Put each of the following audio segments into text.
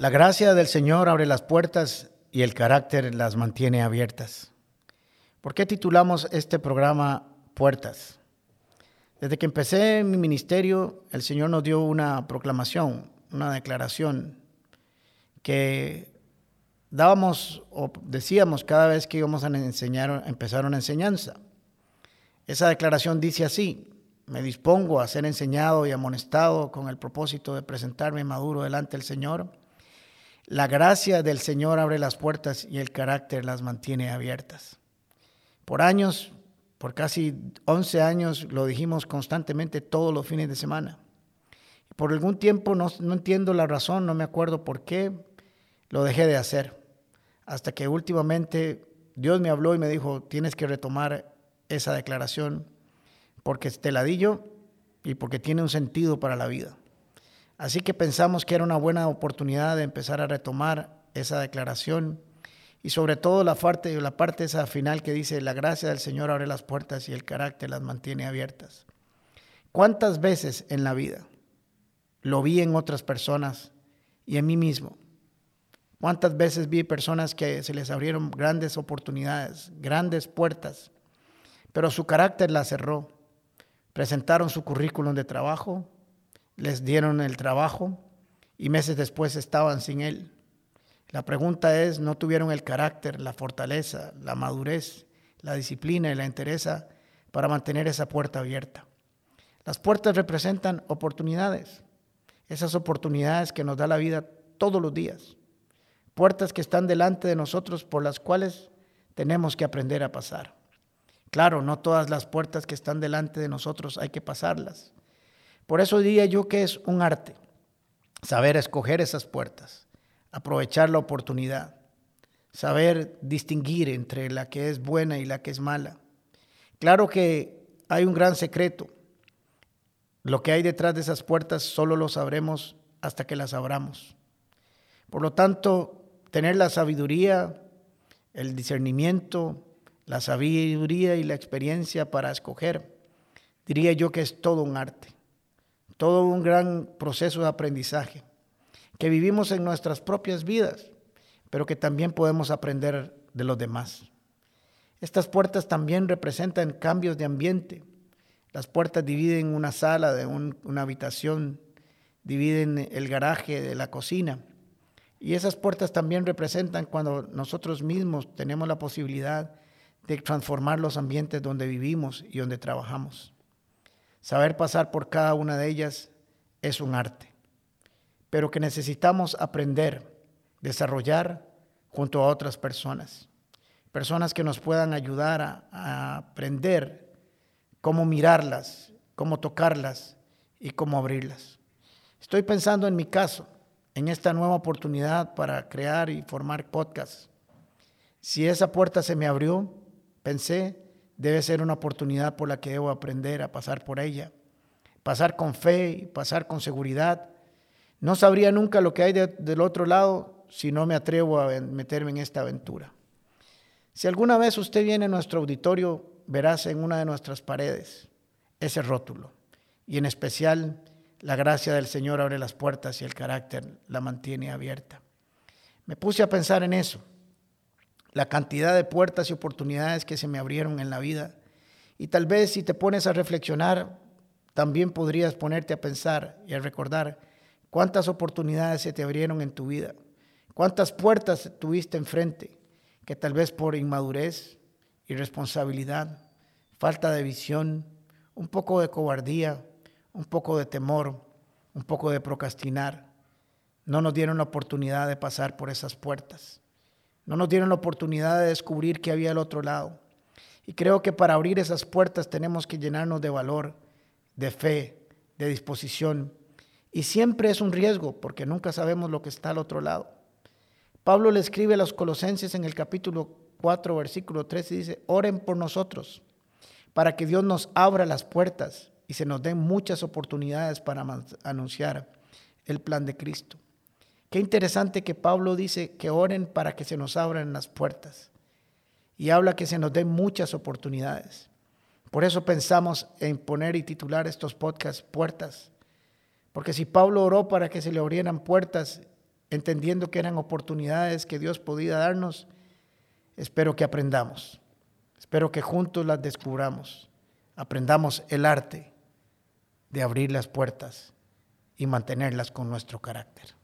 La gracia del Señor abre las puertas y el carácter las mantiene abiertas. ¿Por qué titulamos este programa Puertas? Desde que empecé mi ministerio, el Señor nos dio una proclamación, una declaración que dábamos o decíamos cada vez que íbamos a enseñar, empezar una enseñanza. Esa declaración dice así, me dispongo a ser enseñado y amonestado con el propósito de presentarme maduro delante del Señor la gracia del Señor abre las puertas y el carácter las mantiene abiertas. Por años, por casi 11 años, lo dijimos constantemente todos los fines de semana. Por algún tiempo, no, entiendo la razón, no me acuerdo por qué, lo dejé de hacer. Hasta que últimamente Dios me habló y me dijo, tienes que retomar esa declaración porque te la di yo y porque tiene un sentido para la vida. Así que pensamos que era una buena oportunidad de empezar a retomar esa declaración y sobre todo la parte, la parte esa final que dice, la gracia del Señor abre las puertas y el carácter las mantiene abiertas. ¿Cuántas veces en la vida lo vi en otras personas y en mí mismo? ¿Cuántas veces vi personas que se les abrieron grandes oportunidades, grandes puertas, pero su carácter la cerró? Presentaron su currículum de trabajo, les dieron el trabajo y meses después estaban sin él. La pregunta es, ¿no tuvieron el carácter, la fortaleza, la madurez, la disciplina y la entereza para mantener esa puerta abierta? Las puertas representan oportunidades, esas oportunidades que nos da la vida todos los días, puertas que están delante de nosotros por las cuales tenemos que aprender a pasar. Claro, no todas las puertas que están delante de nosotros hay que pasarlas. Por eso diría yo que es un arte, saber escoger esas puertas, aprovechar la oportunidad, saber distinguir entre la que es buena y la que es mala. Claro que hay un gran secreto. Lo que hay detrás de esas puertas solo lo sabremos hasta que las abramos. Por lo tanto, tener la sabiduría, el discernimiento, la sabiduría y la experiencia para escoger, diría yo que es todo un arte todo un gran proceso de aprendizaje que vivimos en nuestras propias vidas, pero que también podemos aprender de los demás. Estas puertas también representan cambios de ambiente. Las puertas dividen una sala de una habitación, dividen el garaje de la cocina. Y esas puertas también representan cuando nosotros mismos tenemos la posibilidad de transformar los ambientes donde vivimos y donde trabajamos. Saber pasar por cada una de ellas es un arte, pero que necesitamos aprender, desarrollar junto a otras personas. Personas que nos puedan ayudar a, aprender cómo mirarlas, cómo tocarlas y cómo abrirlas. Estoy pensando en mi caso, en esta nueva oportunidad para crear y formar podcasts. Si esa puerta se me abrió, pensé, debe ser una oportunidad por la que debo aprender a pasar por ella, pasar con fe pasar con seguridad. No sabría nunca lo que hay del otro lado si no me atrevo a meterme en esta aventura. Si alguna vez usted viene a nuestro auditorio, verás en una de nuestras paredes ese rótulo y en especial la gracia del Señor abre las puertas y el carácter la mantiene abierta. Me puse a pensar en eso la cantidad de puertas y oportunidades que se me abrieron en la vida. Y tal vez si te pones a reflexionar, también podrías ponerte a pensar y a recordar cuántas oportunidades se te abrieron en tu vida, cuántas puertas tuviste enfrente, que tal vez por inmadurez, irresponsabilidad, falta de visión, un poco de cobardía, un poco de temor, un poco de procrastinar, no nos dieron la oportunidad de pasar por esas puertas. No nos dieron la oportunidad de descubrir qué había al otro lado. Y creo que para abrir esas puertas tenemos que llenarnos de valor, de fe, de disposición. Y siempre es un riesgo porque nunca sabemos lo que está al otro lado. Pablo le escribe a los colosenses en el capítulo 4, versículo 13 y dice, oren por nosotros para que Dios nos abra las puertas y se nos den muchas oportunidades para anunciar el plan de Cristo. Qué interesante que Pablo dice que oren para que se nos abran las puertas y habla que se nos den muchas oportunidades. Por eso pensamos en poner y titular estos podcasts Puertas. Porque si Pablo oró para que se le abrieran puertas entendiendo que eran oportunidades que Dios podía darnos, espero que aprendamos. Espero que juntos las descubramos. Aprendamos el arte de abrir las puertas y mantenerlas con nuestro carácter.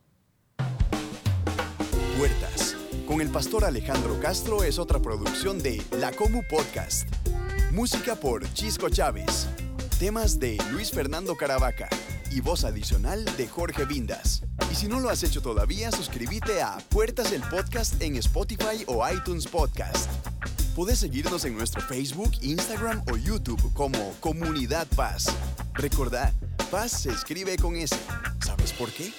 Puertas. Con el pastor Alejandro Castro es otra producción de La Comu Podcast. Música por Chisco Chávez. Temas de Luis Fernando Caravaca y voz adicional de Jorge Vindas. Y si no lo has hecho todavía, suscríbete a Puertas el Podcast en Spotify o iTunes Podcast. Puedes seguirnos en nuestro Facebook, Instagram o YouTube como Comunidad Paz. Recordad, Paz se escribe con S. ¿Sabes por qué?